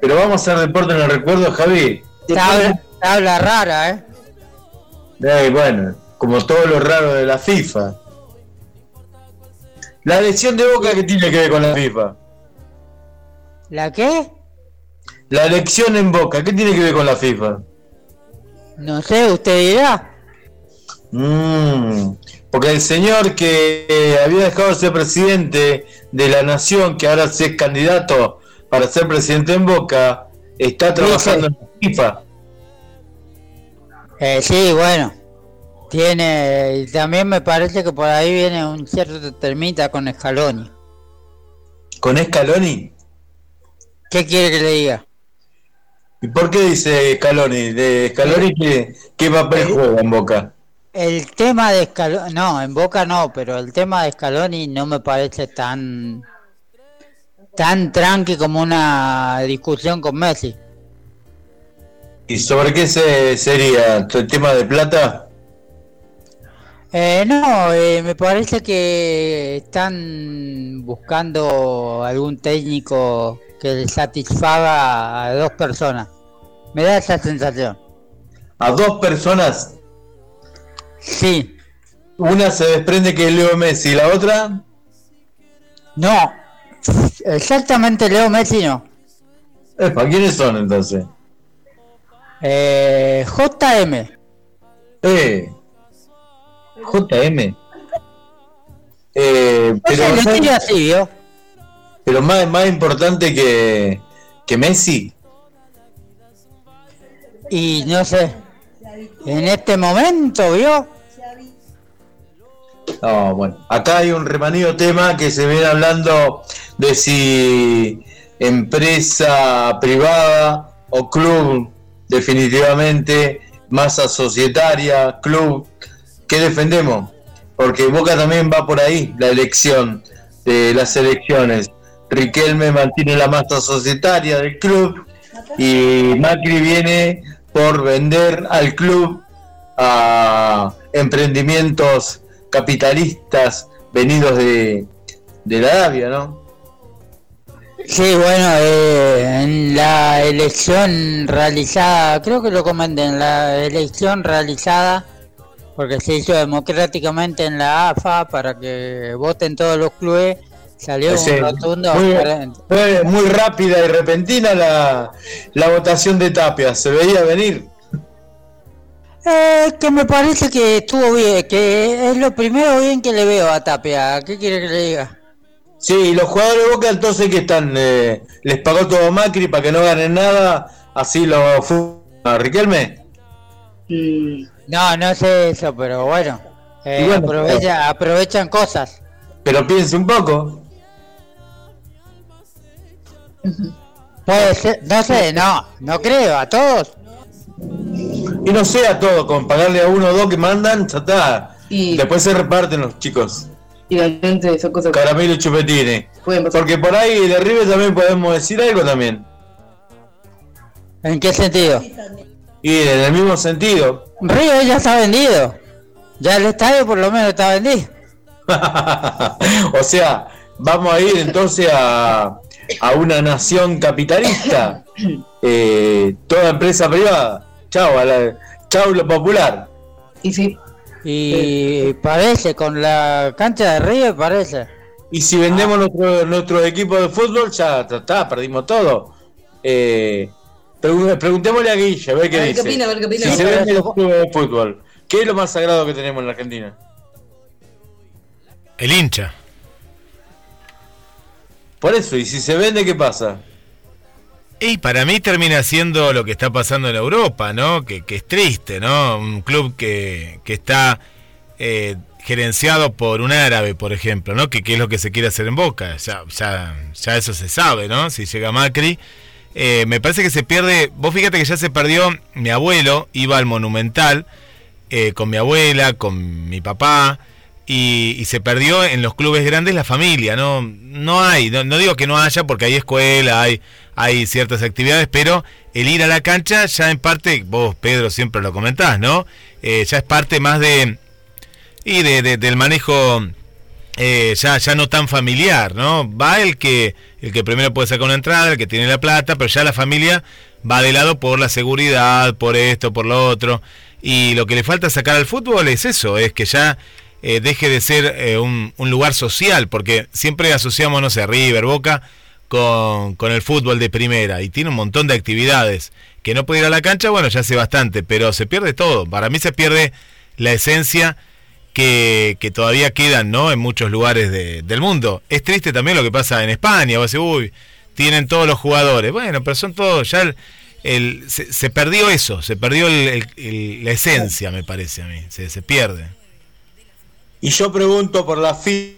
Pero vamos a hacer deporte en el recuerdo, Javi. Habla, habla rara, ¿eh? Eh, bueno, como todo lo raro de la FIFA. La elección de Boca, ¿qué tiene que ver con la FIFA? ¿La qué? La elección en Boca, ¿qué tiene que ver con la FIFA? No sé, usted dirá. Mm, porque el señor que había dejado de ser presidente de la nación, que ahora es candidato para ser presidente en Boca, está trabajando en FIFA. Eh, sí, bueno. Tiene, y también me parece que por ahí viene un cierto termita con Scaloni. ¿Con Scaloni? ¿Qué quiere que le diga? ¿Y por qué dice Scaloni? ¿De Scaloni qué, qué papel juega en Boca? El tema de Scaloni, no, en Boca no, pero el tema de Scaloni no me parece tan tan tranqui como una discusión con Messi. ¿Y sobre qué se, sería? ¿El tema de plata? Eh, no, eh, me parece que están buscando algún técnico que le satisfaga a dos personas. Me da esa sensación. ¿A dos personas? Sí. Una se desprende que es Leo Messi, ¿la otra? No, exactamente Leo Messi no. ¿Para quiénes son entonces? Eh, JM. Eh, JM. Eh, pero, así, pero más, más importante que, que Messi. Y no sé, en este momento, ¿vio? No, bueno, acá hay un remanido tema que se viene hablando de si empresa privada o club definitivamente, masa societaria, club, ¿qué defendemos? Porque Boca también va por ahí, la elección de las elecciones. Riquelme mantiene la masa societaria del club y Macri viene por vender al club a emprendimientos capitalistas venidos de, de la Arabia, ¿no? Sí, bueno, eh, en la elección realizada, creo que lo comenté, en la elección realizada, porque se hizo democráticamente en la AFA para que voten todos los clubes, salió un rotundo. Muy, fue muy rápida y repentina la, la votación de Tapia, se veía venir. Eh, que me parece que estuvo bien, que es lo primero bien que le veo a Tapia. ¿Qué quiere que le diga? Sí, y los jugadores de Boca entonces que están, eh, les pagó todo Macri para que no ganen nada, así lo fue a Riquelme. No, no sé eso, pero bueno, eh, aprovechan cosas. Pero piense un poco. Puede ser, no sé, no, no creo, a todos. Y no sea todo, con pagarle a uno o dos que mandan, ya está. Y... Después se reparten los chicos. Y realmente esas cosas. Caramelo y chupetines. Porque por ahí de arriba también podemos decir algo también. ¿En qué sentido? Y en el mismo sentido. Río ya está vendido. Ya el estadio por lo menos está vendido. o sea, vamos a ir entonces a, a una nación capitalista. Eh, toda empresa privada. Chao, a la, chao lo popular. Y sí. Y parece, con la cancha de Río parece. Y si vendemos nuestro, nuestro equipo de fútbol, ya está, perdimos todo. Eh, preguntémosle a Guille, a ver qué dice. Si se vende el clubes de fútbol, ¿qué es lo más sagrado que tenemos en la Argentina? El hincha. Por eso, ¿y si se vende, qué pasa? Y para mí termina siendo lo que está pasando en Europa, ¿no? Que, es triste, ¿no? Un club que, está eh, gerenciado por un árabe, por ejemplo, ¿no? Que, es lo que se quiere hacer en Boca. Ya, ya, ya eso se sabe, ¿no? Si llega Macri. Eh, me parece que se pierde. Vos fíjate que ya se perdió. Mi abuelo iba al Monumental eh, con mi abuela, con mi papá. Y, se perdió en los clubes grandes la familia, no, no hay, no, no digo que no haya porque hay escuela, hay, hay ciertas actividades, pero el ir a la cancha ya en parte, vos Pedro siempre lo comentás, ¿no? Eh, ya es parte más de, y de, del manejo eh, ya, ya no tan familiar, ¿no? Va el que, el que primero puede sacar una entrada, el que tiene la plata, pero ya la familia va de lado por la seguridad, por esto, por lo otro. Y lo que le falta sacar al fútbol es eso, es que ya eh, deje de ser eh, un, lugar social, porque siempre asociamos, no sé, River, Boca, con, con el fútbol de primera, y tiene un montón de actividades. Que no puede ir a la cancha, bueno, ya hace bastante, pero se pierde todo. Para mí se pierde la esencia que, que todavía quedan ¿no? en muchos lugares del mundo. Es triste también lo que pasa en España, vos decís, uy, tienen todos los jugadores. Bueno, pero son todos, ya el, se, perdió eso, se perdió la esencia, me parece a mí, se, se pierde. Y yo pregunto por la FIFA,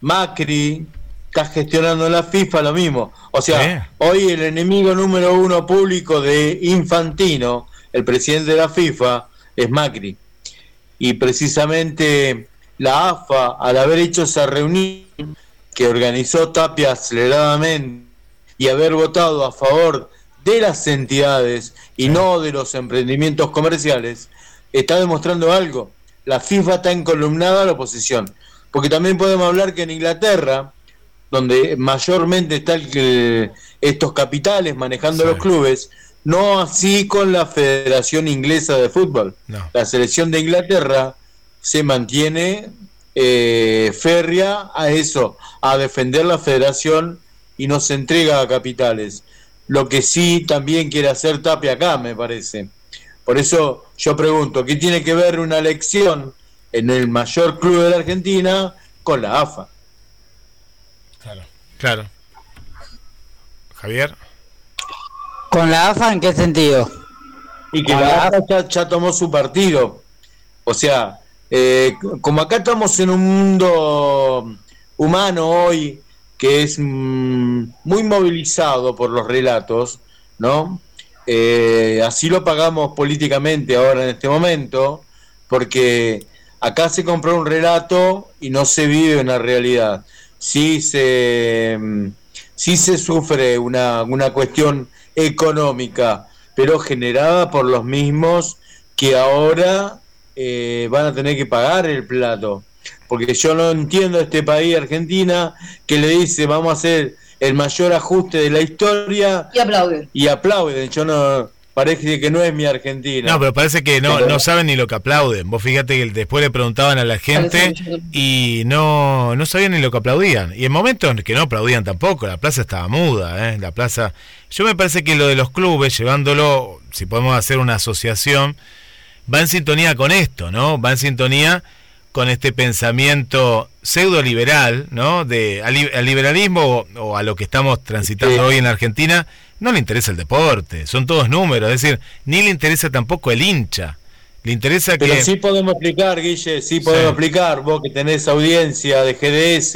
Macri está gestionando la FIFA lo mismo. O sea, hoy el enemigo número uno público de Infantino, el presidente de la FIFA, es Macri. Y precisamente la AFA, al haber hecho esa reunión que organizó Tapia aceleradamente y haber votado a favor de las entidades y no de los emprendimientos comerciales, está demostrando algo. La FIFA está encolumnada a la oposición. Porque también podemos hablar que en Inglaterra, donde mayormente están estos capitales manejando los clubes, no así con la Federación Inglesa de Fútbol. La selección de Inglaterra se mantiene eh, férrea a eso, a defender la federación y no se entrega a capitales. Lo que sí también quiere hacer Tapia acá, me parece. Por eso yo pregunto, ¿qué tiene que ver una elección en el mayor club de la Argentina con la AFA? Claro, claro. Javier. ¿Con la AFA en qué sentido? Y que la, AFA ya, tomó su partido. O sea, eh, como acá estamos en un mundo humano hoy que es mm, muy movilizado por los relatos, ¿no? Eh, así lo pagamos políticamente ahora en este momento, porque acá se compró un relato y no se vive una realidad. Sí se, mm, sí se sufre una, una cuestión económica, pero generada por los mismos que ahora eh, van a tener que pagar el plato. Porque yo no entiendo este país, Argentina, que le dice vamos a hacer el mayor ajuste de la historia. Y aplauden. Y aplauden. Yo no, parece que no es mi Argentina. No, pero parece que no, no saben ni lo que aplauden. Vos fíjate que después le preguntaban a la gente y no, no sabían ni lo que aplaudían. Y en momentos que no aplaudían tampoco, la plaza estaba muda, ¿eh? La plaza... Yo me parece que lo de los clubes, llevándolo, si podemos hacer una asociación, va en sintonía con esto, ¿no? Va en sintonía con este pensamiento pseudo liberal, ¿no? De al, liberalismo o, a lo que estamos transitando hoy en Argentina, no le interesa el deporte, son todos números, es decir, ni le interesa tampoco el hincha. Le interesa Pero sí podemos explicar, Guille, sí podemos explicar, vos que tenés audiencia de GDS,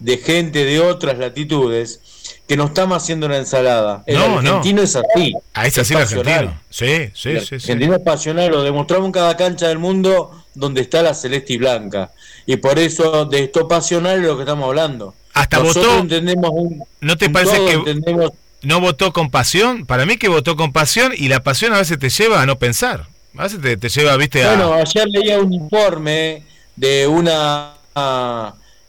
de gente de otras latitudes, que no estamos haciendo una ensalada. El argentino es así. Ah, es así el argentino. Sí, sí, el sí. argentino es pasional, lo demostramos en cada cancha del mundo donde está la celeste y blanca. Y por eso de esto pasional es lo que estamos hablando. Hasta votó. Entendemos ¿No te parece que no votó con pasión? Para mí que votó con pasión y la pasión a veces te lleva a no pensar. A veces te, lleva, viste, a... Bueno, ayer leía un informe de una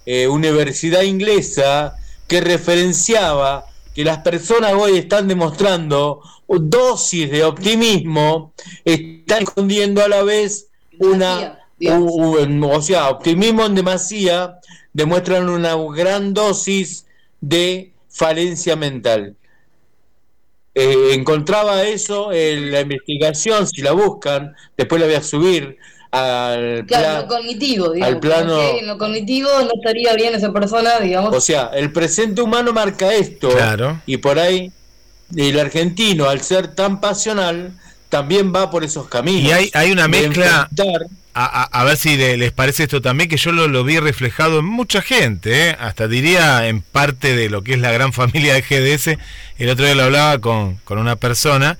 eh, universidad inglesa que referenciaba que las personas hoy están demostrando dosis de optimismo, están escondiendo a la vez una, o sea, optimismo en demasía, demuestran una gran dosis de falencia mental. Eh, encontraba eso en la investigación, si la buscan, después la voy a subir al claro, lo cognitivo, digamos, al plano en lo cognitivo no estaría bien esa persona, digamos. O sea, el presente humano marca esto claro. y por ahí el argentino al ser tan pasional también va por esos caminos. Y hay, hay una mezcla a, ver si les parece esto también, que yo lo, vi reflejado en mucha gente, ¿eh? hasta diría en parte de lo que es la gran familia de GDS. El otro día lo hablaba con, con una persona,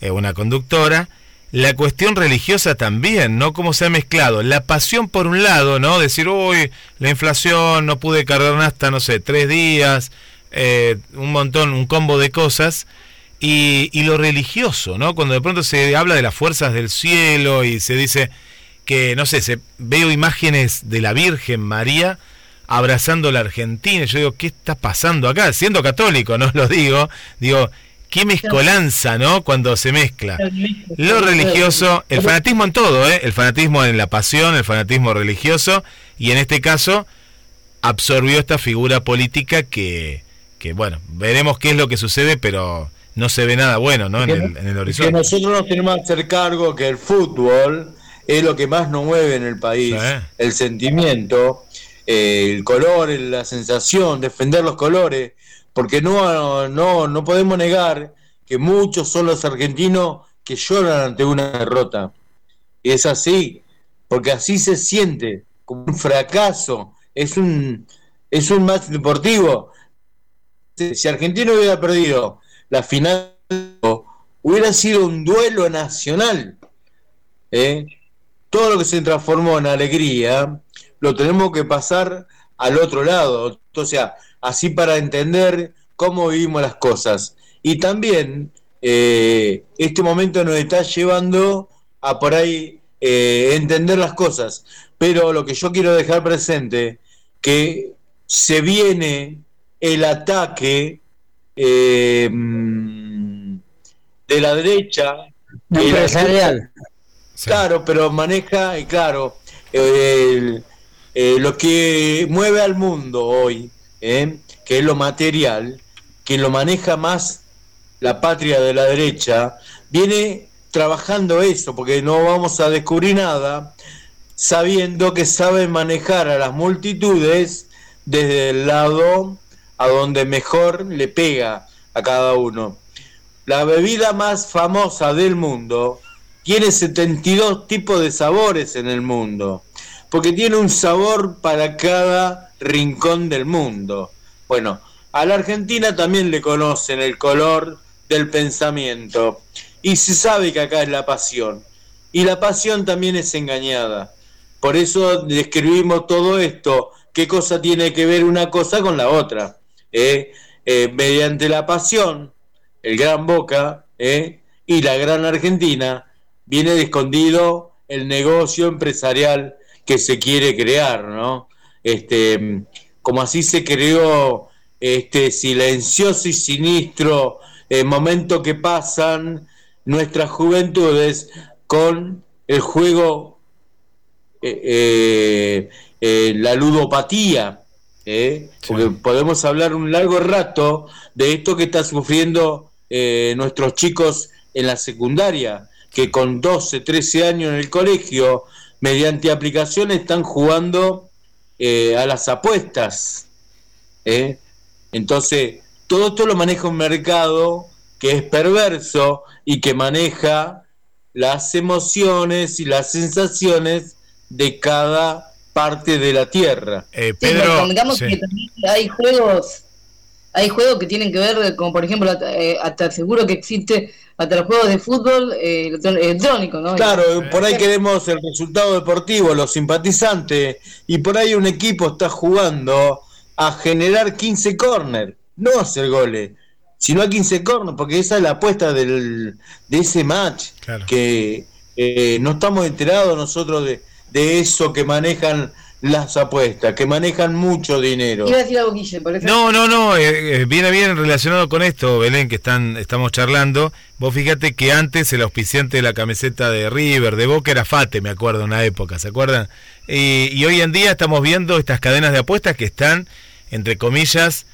eh, una conductora, la cuestión religiosa también, ¿no? Cómo se ha mezclado. La pasión por un lado, ¿no? Decir, uy, la inflación, no pude cargar hasta, no sé, tres días, eh, un montón, un combo de cosas. Y, y, lo religioso, ¿no? Cuando de pronto se habla de las fuerzas del cielo y se dice que, no sé, se, veo imágenes de la Virgen María abrazando la Argentina. Yo digo, ¿qué está pasando acá? Siendo católico, no lo digo, digo, qué mezcolanza, ¿no? Cuando se mezcla lo religioso, el fanatismo en todo, ¿eh? El fanatismo en la pasión, el fanatismo religioso, y en este caso absorbió esta figura política que, que bueno, veremos qué es lo que sucede, pero no se ve nada bueno, ¿no? En el, en el horizonte. Que nosotros nos tenemos que hacer cargo que el fútbol es lo que más nos mueve en el país, el sentimiento, eh, el color, la sensación, defender los colores porque no, no, no podemos negar que muchos son los argentinos que lloran ante una derrota. Y es así, porque así se siente, como un fracaso, es un, es un match deportivo. Si Argentina hubiera perdido la final, hubiera sido un duelo nacional. ¿eh? Todo lo que se transformó en alegría, lo tenemos que pasar al otro lado. O sea, así para entender cómo vivimos las cosas. Y también eh, este momento nos está llevando a por ahí eh, entender las cosas. Pero lo que yo quiero dejar presente, que se viene el ataque eh, de la derecha. Empresarial. Claro, pero maneja, y claro, lo que mueve al mundo hoy ¿eh? que es lo material, que lo maneja más la patria de la derecha, viene trabajando eso, porque no vamos a descubrir nada, sabiendo que sabe manejar a las multitudes desde el lado a donde mejor le pega a cada uno. La bebida más famosa del mundo tiene 72 tipos de sabores en el mundo, porque tiene un sabor para cada rincón del mundo. Bueno, a la Argentina también le conocen el color del pensamiento y se sabe que acá es la pasión. Y la pasión también es engañada. Por eso describimos todo esto, qué cosa tiene que ver una cosa con la otra. ¿eh? Eh, mediante la pasión, el gran Boca ¿eh? y la gran Argentina, viene escondido el negocio empresarial que se quiere crear, ¿no? este, como así se creó este silencioso y sinistro eh, momento que pasan nuestras juventudes con el juego, eh, eh, la ludopatía, porque podemos hablar un largo rato de esto que está sufriendo nuestros chicos en la secundaria, que con 12, 13 años en el colegio, mediante aplicaciones, están jugando eh, a las apuestas. ¿eh? Entonces, todo esto lo maneja un mercado que es perverso y que maneja las emociones y las sensaciones de cada parte de la tierra. Eh, Pedro, digamos que también hay juegos hay juegos que tienen que ver, como por ejemplo, hasta seguro que existe hasta los juegos de fútbol eh, electrónico, ¿no? Claro, por ahí queremos el resultado deportivo, los simpatizantes, y por ahí un equipo está jugando a generar 15 corners, no hacer goles, sino a 15 corners, porque esa es la apuesta del, de ese match, que eh, no estamos enterados nosotros de, de eso que manejan las apuestas, que manejan mucho dinero. Iba a decir algo, Guille, por No, no, no, eh, eh, viene bien relacionado con esto, Belén, que están, estamos charlando. Vos fíjate que antes el auspiciante de la camiseta de River, de Boca, era Fate, me acuerdo, en una época, ¿se acuerdan? y hoy en día estamos viendo estas cadenas de apuestas que están, entre comillas,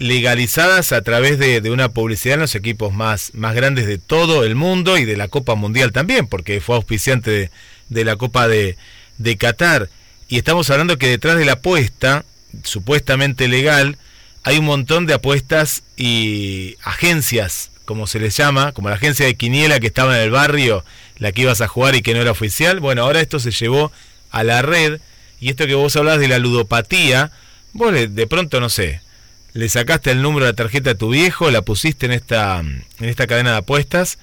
legalizadas a través de, una publicidad en los equipos más, más grandes de todo el mundo y de la Copa Mundial también, porque fue auspiciante de, de la Copa de, de Qatar. Y estamos hablando que detrás de la apuesta, supuestamente legal, hay un montón de apuestas y agencias, como se les llama, como la agencia de Quiniela que estaba en el barrio, la que ibas a jugar y que no era oficial. Bueno, ahora esto se llevó a la red y esto que vos hablas de la ludopatía, vos de pronto no sé, le sacaste el número de la tarjeta a tu viejo, la pusiste en esta, en esta cadena de apuestas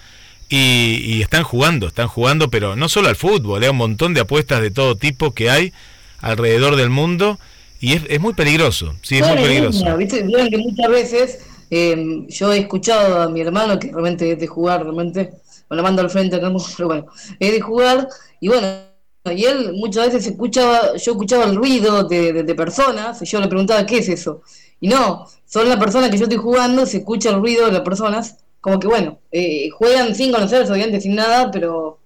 y, y están jugando, están jugando, pero no solo al fútbol, hay un montón de apuestas de todo tipo que hay alrededor del mundo y es, es muy peligroso, sí, es muy peligroso. ¿viste? que muchas veces em, yo he escuchado a mi hermano que realmente es de jugar, realmente, me lo mando al frente pero bueno, es de jugar y bueno, y él muchas veces escuchaba, yo escuchaba el ruido de, de, personas, y yo le preguntaba qué es eso. Y no, son las personas que yo estoy jugando, se escucha el ruido de las personas, como que bueno, eh, juegan sin conocerse, obviamente sin nada, pero,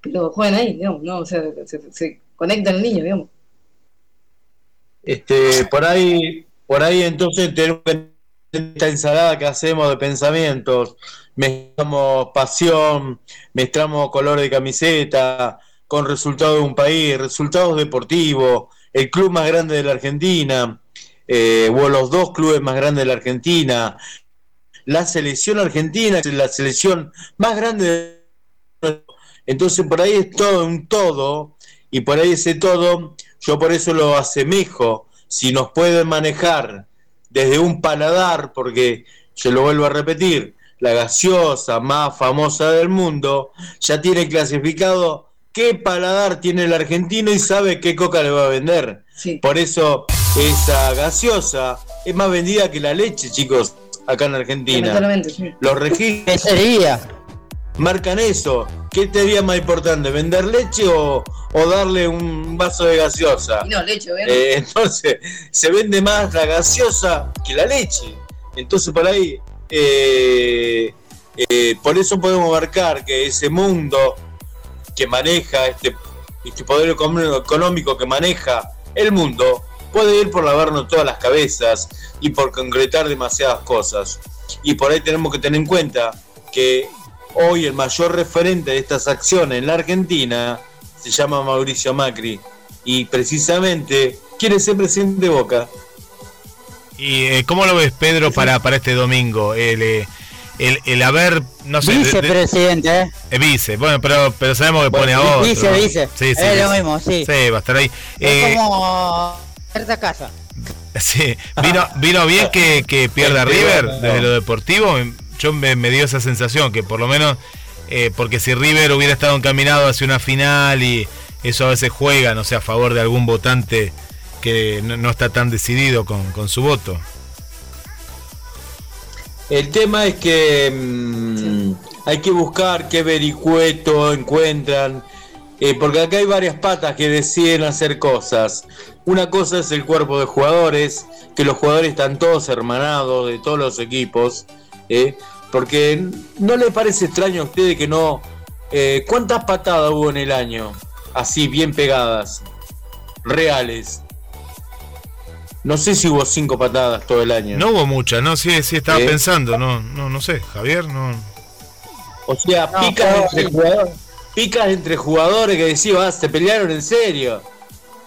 pero juegan ahí, digamos, ¿no? O sea, se, se conectan el niño, digamos. Este, por ahí, por ahí entonces tenemos esta ensalada que hacemos de pensamientos, mezclamos pasión, mezclamos color de camiseta, con resultados de un país, resultados deportivos, el club más grande de la Argentina, eh, o los dos clubes más grandes de la Argentina, la selección argentina es la selección más grande de... Entonces por ahí es todo un todo, y por ahí ese todo, yo por eso lo asemejo, si nos pueden manejar desde un paladar, porque yo lo vuelvo a repetir, la gaseosa más famosa del mundo, ya tiene clasificado qué paladar tiene el argentino y sabe qué coca le va a vender. Por eso esa gaseosa es más vendida que la leche, chicos, acá en Argentina. Los registros marcan eso. ¿Qué te sería más importante, vender leche o, darle un vaso de gaseosa? No, leche, eh, entonces, se vende más la gaseosa que la leche. Entonces, por ahí, eh, eh, por eso podemos marcar que ese mundo que maneja, este, este poder económico que maneja el mundo, puede ir por lavarnos todas las cabezas y por concretar demasiadas cosas. Y por ahí tenemos que tener en cuenta que hoy el mayor referente de estas acciones en la Argentina se llama Mauricio Macri y precisamente quiere ser presidente de Boca. ¿Y eh, cómo lo ves, Pedro, para, para este domingo? El, eh, el, el haber, no sé. Vicepresidente, ¿eh? ¿eh? Vice, bueno, pero, pero sabemos que pone a otro. Vice, vice. Sí, sí, es lo mismo, sí. Sí, va a estar ahí. Es como cierta casa. Sí, vino, vino bien que, que pierda River desde lo deportivo. Yo me, me, dio esa sensación que por lo menos, eh, porque si River hubiera estado encaminado hacia una final y eso a veces juega, no sé, a favor de algún votante que no, no está tan decidido con, con su voto. El tema es que mm, hay que buscar qué vericueto encuentran, eh, porque acá hay varias patas que deciden hacer cosas. Una cosa es el cuerpo de jugadores, que los jugadores están todos hermanados de todos los equipos, eh, porque no le parece extraño a ustedes que no... Eh, ¿Cuántas patadas hubo en el año? Así, bien pegadas, reales. No sé si hubo cinco patadas todo el año. No hubo muchas, no, sí, sí estaba ¿Eh? pensando, no, no, no sé, Javier, no. O sea, picas entre jugadores, picas entre jugadores que decían, ah, se pelearon en serio.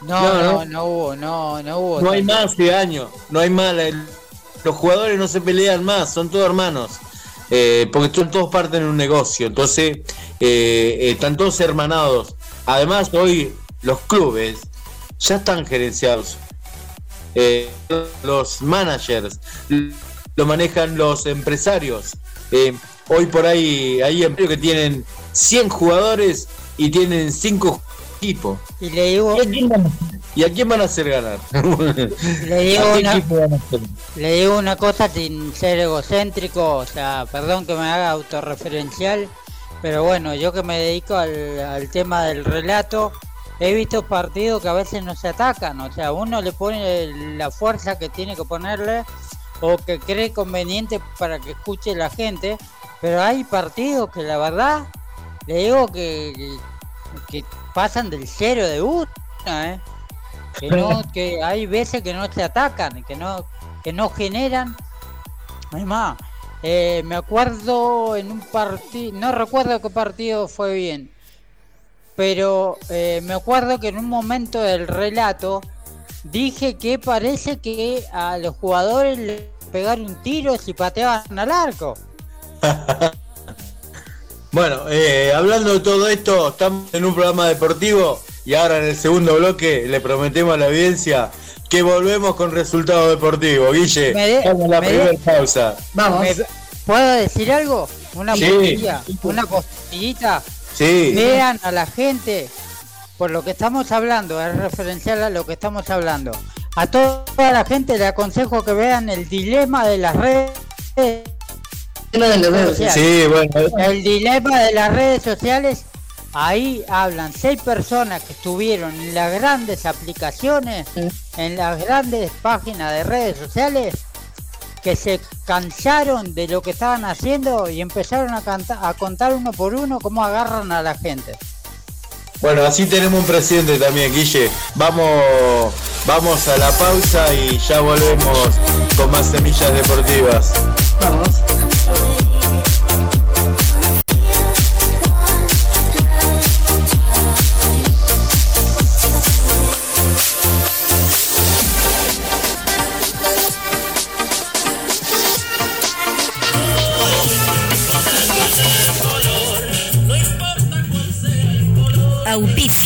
No, no, no, hubo, no, no hubo. No hay más este año, no hay más. los jugadores no se pelean más, son todos hermanos. Eh, porque son todos parten en un negocio, entonces eh, están todos hermanados. Además, hoy los clubes ya están gerenciados eh, los managers, lo manejan los empresarios. Eh, hoy por ahí hay empresarios que tienen 100 jugadores y tienen 5 equipos. Y le digo... ¿Y a quién van a hacer ganar? le, digo una, le digo una cosa sin ser egocéntrico, o sea, perdón que me haga autorreferencial, pero bueno, yo que me dedico al, al tema del relato, he visto partidos que a veces no se atacan, o sea, uno le pone la fuerza que tiene que ponerle o que cree conveniente para que escuche la gente, pero hay partidos que la verdad le digo que, que, pasan del cero de una, ¿eh? Que, no, que hay veces que no se atacan, que no, que no generan. Es más, eh, me acuerdo en un partido, no recuerdo qué partido fue bien, pero eh, me acuerdo que en un momento del relato dije que parece que a los jugadores le pegaron un tiro si pateaban al arco. bueno, eh, hablando de todo esto, estamos en un programa deportivo y ahora en el segundo bloque le prometemos a la audiencia que volvemos con resultado deportivo. Guille, vamos a la primera pausa. Vamos. ¿Puedo decir algo? Una sí. una costillita. Vean a la gente, por lo que estamos hablando, es referencial a lo que estamos hablando. A toda la gente le aconsejo que vean el dilema de las redes. Sí, bueno. El dilema de las redes sociales Ahí hablan seis personas que estuvieron en las grandes aplicaciones, en las grandes páginas de redes sociales, que se cansaron de lo que estaban haciendo y empezaron a, a contar uno por uno cómo agarran a la gente. Bueno, así tenemos un presidente también, Guille. Vamos, vamos a la pausa y ya volvemos con más semillas deportivas. Vamos.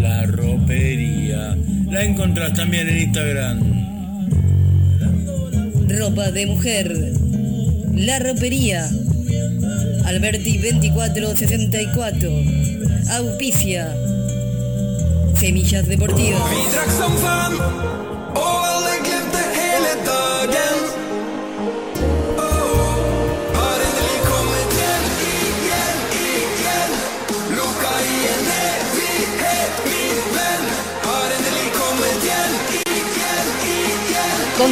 la ropería. La encontrás también en Instagram. Ropa de mujer. La ropería. Alberti 2464. Auspicia. Semillas deportivas.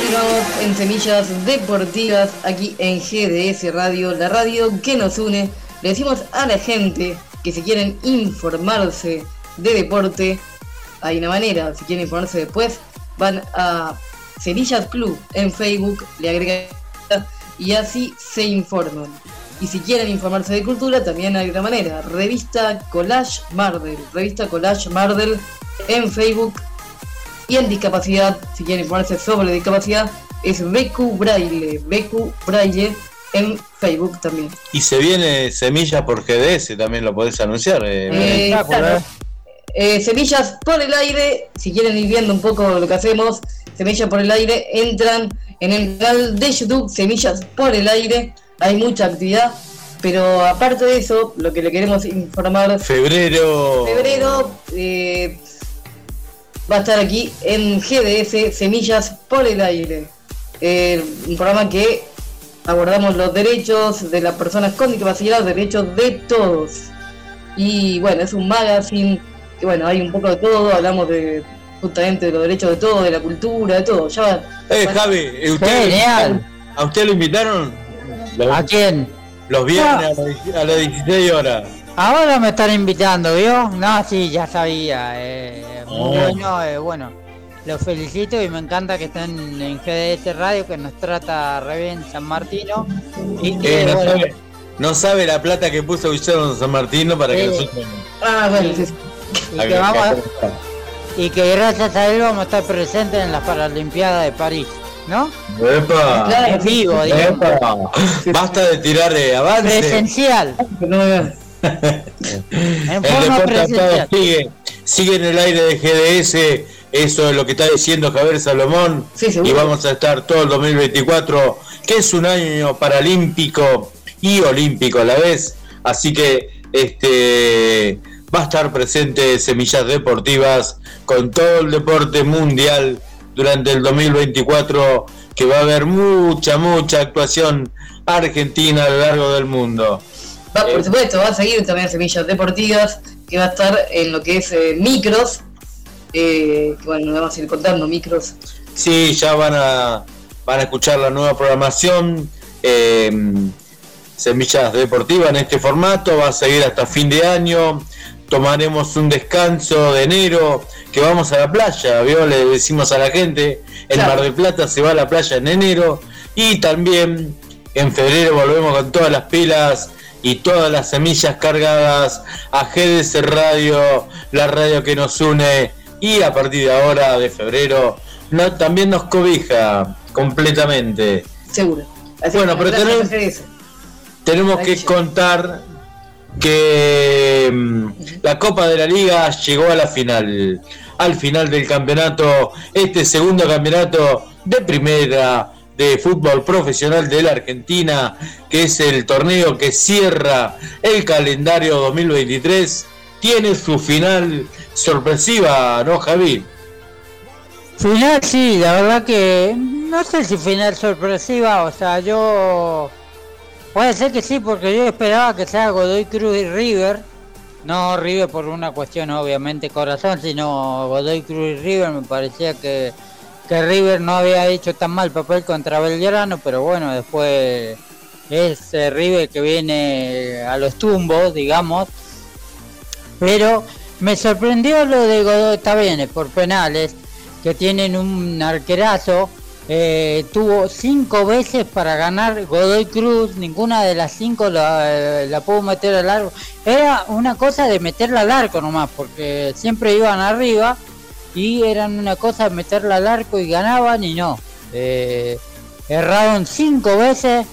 Continuamos en Semillas Deportivas aquí en GDS Radio, la radio que nos une. Le decimos a la gente que si quieren informarse de deporte, hay una manera, si quieren informarse después, van a Semillas Club en Facebook, le agregan y así se informan. Y si quieren informarse de cultura, también hay otra manera. Revista Collage Mardel. Revista Collage Mardel en Facebook y en discapacidad, si quieren informarse sobre discapacidad, es BQ Braille, BQ Braille en Facebook también. Y se viene Semillas por GDS, también lo podés anunciar. Eh, eh, eh, semillas por el aire, si quieren ir viendo un poco lo que hacemos, Semillas por el aire, entran en el canal de YouTube Semillas por el aire, hay mucha actividad. Pero aparte de eso, lo que le queremos informar. Febrero. Febrero, eh, va a estar aquí en GDS Semillas por el Aire. un programa que abordamos los derechos de las personas con discapacidad, los derechos de todos. Y bueno, es un magazine que bueno, hay un poco de todo, hablamos de justamente de los derechos de todo, de la cultura, de todo. Ya va, eh, Javi, ¿a usted lo invitaron? ¿A quién? Los viernes a las 16 horas. Ahora me están invitando, ¿vio? No, sí, ya sabía. Eh, muy oh. bueno, eh, bueno. Los felicito y me encanta que estén en GDS Radio, que nos trata re bien San Martino. Y que, no, sabe, no, sabe, la plata que puso Guillermo San Martino para que nosotros... Ah, bueno. Y, que vamos y que gracias a él vamos a estar presentes en las Paralimpiadas de París. ¿no? ¡Epa! En vivo, Basta de tirar de avance. Presencial. en forma sigue, sigue en el aire de GDS, eso es lo que está diciendo Javier Salomón, y vamos a estar todo el 2024, que es un año paralímpico y olímpico a la vez, así que este va a estar presente Semillas Deportivas con todo el deporte mundial durante el 2024, que va a haber mucha, mucha actuación argentina a lo largo del mundo. Por supuesto, va a seguir también Semillas Deportivas, que va a estar en lo que es eh, micros. Eh, que bueno, vamos a ir contando micros. Sí, ya van a, van a escuchar la nueva programación. Eh, Semillas Deportivas en este formato, va a seguir hasta fin de año. Tomaremos un descanso de enero, que vamos a la playa, ¿vio? le decimos a la gente, el Mar del Plata se va a la playa en enero y también en febrero volvemos con todas las pilas y todas las semillas cargadas a GDS Radio, la radio que nos une y a partir de ahora, de febrero, no, también nos cobija completamente. Seguro. bueno, pero tenemos, tenemos que contar que mm, la Copa de la Liga llegó a la final, al final del campeonato, este segundo campeonato de primera de fútbol profesional de la Argentina, que es el torneo que cierra el calendario 2023, tiene su final sorpresiva, ¿no, Javi? Final sí, la verdad que no sé si final sorpresiva, o sea, yo puede ser que sí, porque yo esperaba que sea Godoy Cruz y River, no River por una cuestión obviamente corazón, sino Godoy Cruz y River, me parecía que, que River no había hecho tan mal papel contra Belgrano, pero bueno, después es eh, River que viene a los tumbos, digamos, pero me sorprendió lo de Godoy, bien, por penales, que tienen un arquerazo. Eh, tuvo cinco veces para ganar Godoy Cruz, ninguna de las cinco la, la pudo meter al arco. Era una cosa de meterla al arco nomás, porque siempre iban arriba y eran una cosa meterla al arco y ganaban y no. Eh, erraron cinco veces,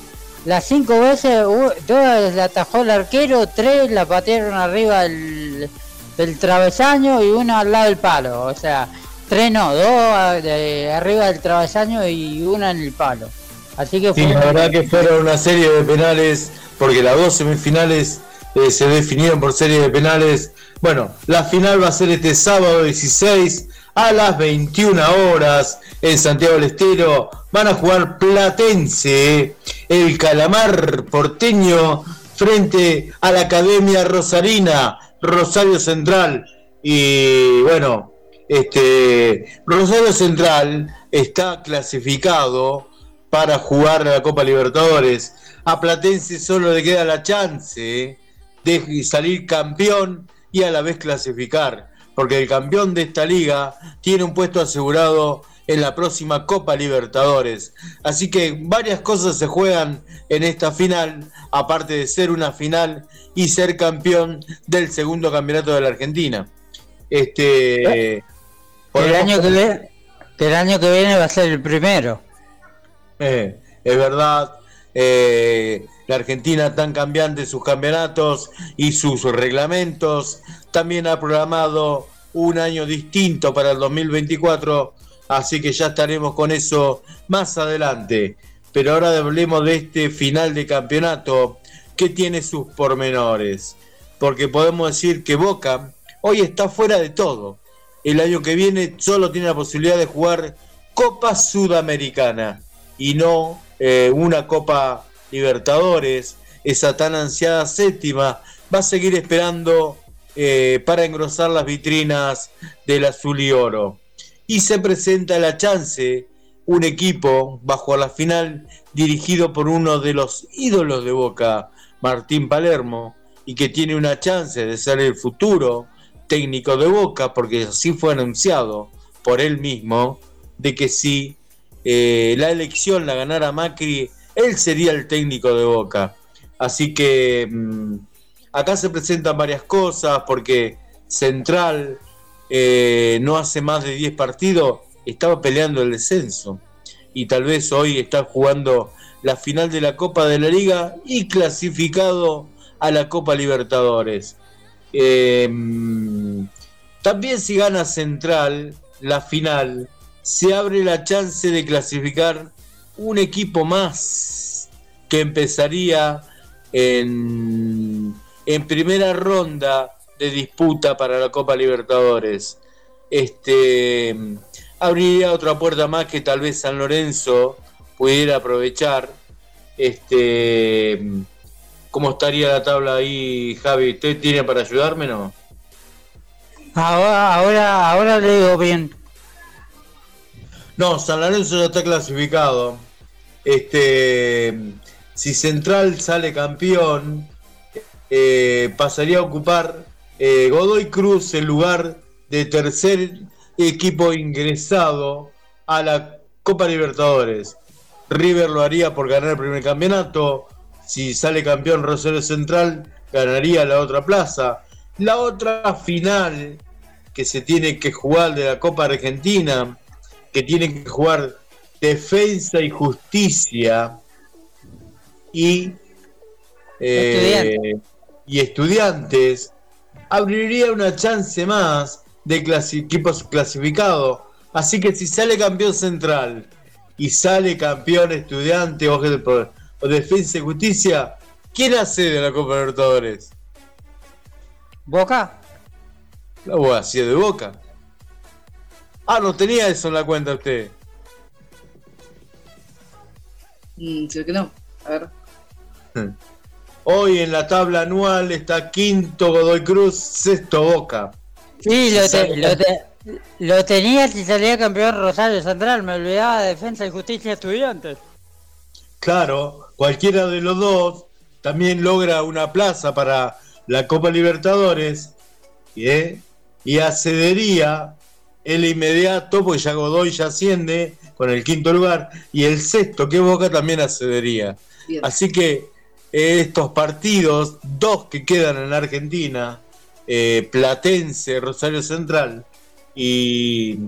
las cinco veces, dos la atajó el arquero, tres la patearon arriba del, del travesaño y una al lado del palo. O sea, tres no, dos de arriba del travesaño y una en el palo. Así que Sí, fue la verdad que fueron una serie de penales, porque las dos semifinales eh, se definieron por serie de penales. Bueno, la final va a ser este sábado 16 a las 21 horas en Santiago del Estero. Van a jugar Platense, el calamar porteño, frente a la Academia Rosarina, Rosario Central. Y bueno, este Rosario Central está clasificado para jugar la Copa Libertadores. A Platense solo le queda la chance de salir campeón y a la vez clasificar, porque el campeón de esta liga tiene un puesto asegurado en la próxima Copa Libertadores. Así que varias cosas se juegan en esta final, aparte de ser una final y ser campeón del segundo campeonato de la Argentina. Este el año que viene, el año que viene va a ser el primero. Eh, es verdad, eh, la Argentina tan cambiante sus campeonatos y sus reglamentos, también ha programado un año distinto para el 2024, así que ya estaremos con eso más adelante. Pero ahora hablemos de este final de campeonato que tiene sus pormenores, porque podemos decir que Boca hoy está fuera de todo. El año que viene solo tiene la posibilidad de jugar Copa Sudamericana y no eh, una Copa Libertadores, esa tan ansiada séptima, va a seguir esperando eh, para engrosar las vitrinas del azul y oro. Y se presenta la chance, un equipo bajo la final dirigido por uno de los ídolos de Boca, Martín Palermo, y que tiene una chance de ser el futuro técnico de Boca, porque así fue anunciado por él mismo, de que si eh, la elección la ganara Macri, él sería el técnico de Boca. Así que mm, acá se presentan varias cosas, porque Central eh, no hace más de 10 partidos, estaba peleando el descenso. Y tal vez hoy está jugando la final de la Copa de la Liga y clasificado a la Copa Libertadores. Eh, mm, también si gana Central la final, se abre la chance de clasificar un equipo más que empezaría en, en primera ronda de disputa para la Copa Libertadores. Este abriría otra puerta más que tal vez San Lorenzo pudiera aprovechar. Este ¿Cómo estaría la tabla ahí, Javi? ¿Usted tiene para ayudarme no? Ahora, ahora, ahora le digo bien. No, San Lorenzo ya está clasificado. Este, si Central sale campeón, eh, pasaría a ocupar eh, Godoy Cruz el lugar de tercer equipo ingresado a la Copa Libertadores. River lo haría por ganar el primer campeonato. Si sale campeón Rosario Central, ganaría la otra plaza. La otra final que se tiene que jugar de la Copa Argentina, que tiene que jugar Defensa y Justicia y eh, y Estudiantes, abriría una chance más de equipos clasificados. Así que si sale campeón central y sale campeón estudiante o, o defensa y justicia, ¿quién accede a la Copa Libertadores? ¿Boca? La boca, sí, de Boca. Ah, no tenía eso en la cuenta usted. Mm, sí que no. A ver. Hoy en la tabla anual está quinto Godoy Cruz, sexto Boca. Sí, lo, tenía si salía campeón Rosario Central, me olvidaba de Defensa y Justicia Estudiantes. Claro, cualquiera de los dos también logra una plaza para la Copa Libertadores ¿eh? y accedería el inmediato, porque ya Godoy ya asciende con el quinto lugar, y el sexto, que Boca también accedería. Así que eh, estos partidos, dos que quedan en Argentina, eh, Platense, Rosario Central y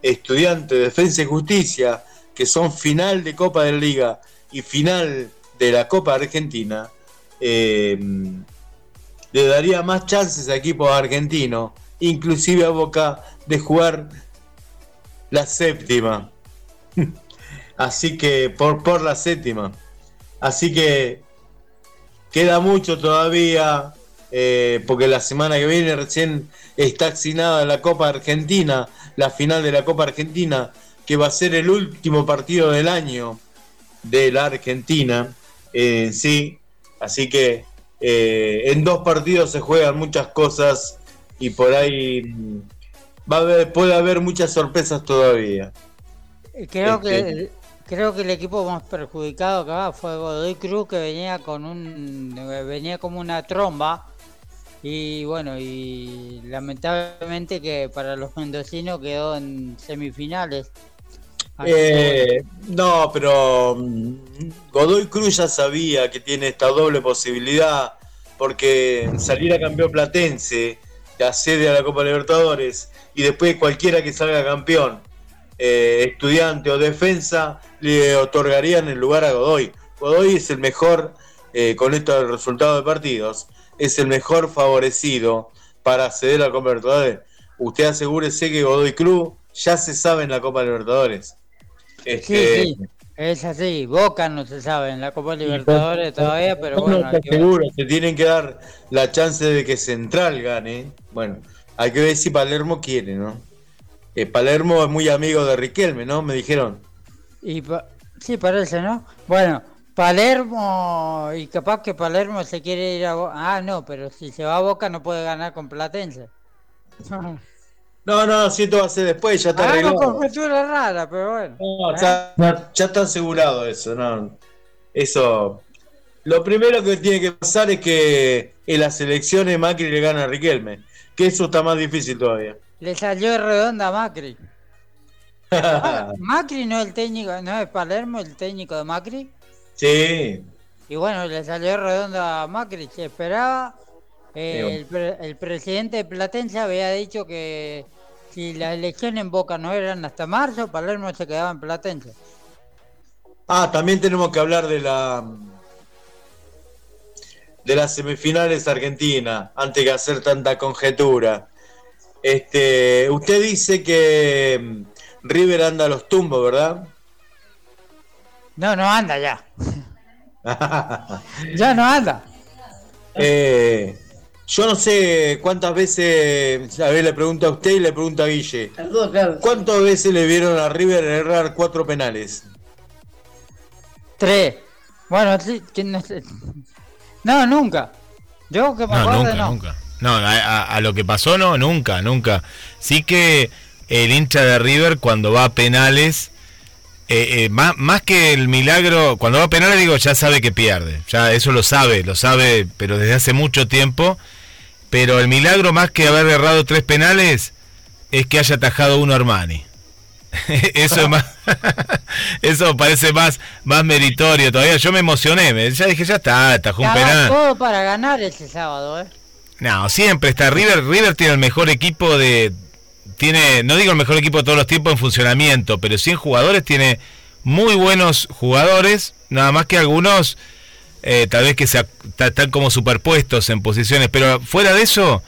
Estudiante de Defensa y Justicia, que son final de Copa de la Liga y final de la Copa Argentina, eh, le daría más chances a equipos argentinos, inclusive a Boca, de jugar la séptima. Así que, por, por la séptima. Así que queda mucho todavía, eh, porque la semana que viene recién está asignada la Copa Argentina, la final de la Copa Argentina, que va a ser el último partido del año de la Argentina en sí. Así que eh, en dos partidos se juegan muchas cosas y por ahí va a haber, puede haber muchas sorpresas todavía. Creo que este, creo que el equipo más perjudicado acá fue Godoy Cruz que venía con un venía como una tromba. Y bueno y lamentablemente que para los mendocinos quedó en semifinales. Eh, no, pero mm, Godoy Cruz ya sabía que tiene esta doble posibilidad, porque salir a campeón platense, que accede a la Copa Libertadores, y después cualquiera que salga campeón, eh, estudiante o defensa, le otorgarían el lugar a Godoy. Godoy es el mejor, eh, con estos resultados de partidos, es el mejor favorecido para acceder a la Copa Libertadores. Usted asegúrese que Godoy Cruz ya se sabe en la Copa Libertadores. Este, sí, es así. Boca no se sabe en la Copa Libertadores todavía, pero bueno. seguro, se tienen que dar la chance de que Central gane. Bueno, hay que ver si Palermo quiere, ¿no? Eh, Palermo es muy amigo de Riquelme, ¿no? Me dijeron. Y sí, parece, ¿no? Bueno, Palermo, y capaz que Palermo se quiere ir a Boca. Ah, no, pero si se va a Boca no puede ganar con Platense. No, no, si esto va a ser después, ya está ah, arreglado. rara, pero bueno. ya, está asegurado eso, no. Eso. Lo primero que tiene que pasar es que en las elecciones Macri le gana a Riquelme. Que eso está más difícil todavía. Le salió de redonda a Macri. Macri no es el técnico, no es Palermo el técnico de Macri. Sí. Y bueno, le salió redonda a Macri. Se esperaba. el, el presidente de Platense había dicho que si las elecciones en Boca no eran hasta marzo, Palermo se quedaba en Platense. Ah, también tenemos que hablar de la de las semifinales argentinas, antes de hacer tanta conjetura. Este, usted dice que mm, River anda a los tumbos, ¿verdad? No, no anda ya. ya no anda. Eh, yo no sé cuántas veces, a ver, le pregunto a usted y le pregunto a Guille. ¿Cuántas veces le vieron a River errar cuatro penales? Tres. Bueno, no, no, nunca. Yo que me no, acuerdo, nunca, no. nunca. No, a, lo que pasó no, nunca, nunca. Sí que el hincha de River cuando va a penales, eh, eh, más, más que el milagro, cuando va a penales digo, ya sabe que pierde. Ya eso lo sabe, lo sabe, pero desde hace mucho tiempo pero el milagro más que haber errado tres penales es que haya atajado uno Armani. eso es más eso parece más más meritorio todavía. Yo me emocioné ya dije ya está atajó un penal. todo para ganar ese sábado eh. No siempre está. River River tiene el mejor equipo de tiene no digo el mejor equipo de todos los tiempos en funcionamiento pero 100 jugadores tiene muy buenos jugadores nada más que algunos eh, tal vez que se, están como superpuestos en posiciones, pero fuera de eso,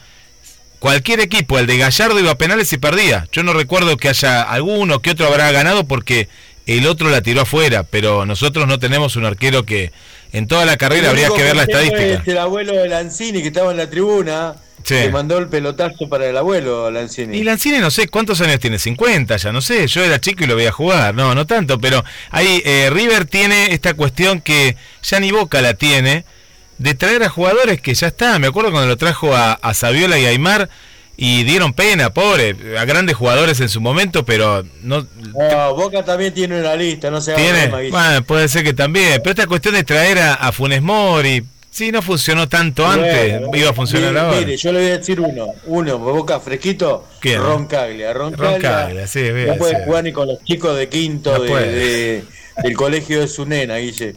cualquier equipo, el de Gallardo iba a penales y perdía. Yo no recuerdo que haya alguno que otro habrá ganado porque el otro la tiró afuera, pero nosotros no tenemos un arquero que en toda la carrera habría que ver la estadística. Es el abuelo de Lanzini que estaba en la tribuna. Que mandó el pelotazo para el abuelo Lanzini. Y Lanzini no sé cuántos años tiene, 50 ya, no sé, yo era chico y lo veía jugar, no, no tanto, pero ahí eh, River tiene esta cuestión que ya ni Boca la tiene, de traer a jugadores que ya está, me acuerdo cuando lo trajo a, a Saviola y a Aymar, y dieron pena, pobre, a grandes jugadores en su momento, pero no... Boca también tiene una lista, no sé. ¿Tiene? Bueno, puede ser que también, pero esta cuestión de traer a, a Funes Mori, sí, no funcionó tanto antes, iba a funcionar ahora. Mire, yo le voy a decir uno, uno, Boca fresquito, Roncaglia. Roncaglia, sí, no puede jugar ni con los chicos de quinto de, del colegio de su nena, Guille.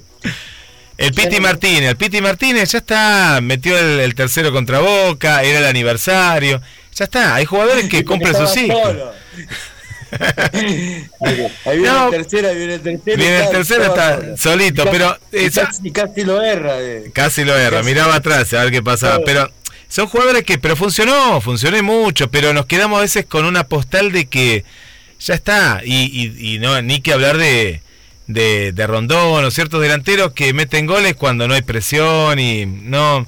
El Piti Martínez, el Piti Martínez ya está, metió el tercero contra Boca, era el aniversario. Ya está, hay jugadores que compran su ciclo. ahí viene el tercero, ahí viene el tercero. Viene el tercero, está solito, pero. casi, casi, lo erra. Eh. Casi lo erra, miraba atrás a ver qué pasaba. Pero son jugadores que. Pero funcionó, funcionó mucho, pero nos quedamos a veces con una postal de que ya está. Y, y, y no ni que hablar de, de, de Rondón o ciertos delanteros que meten goles cuando no hay presión y no.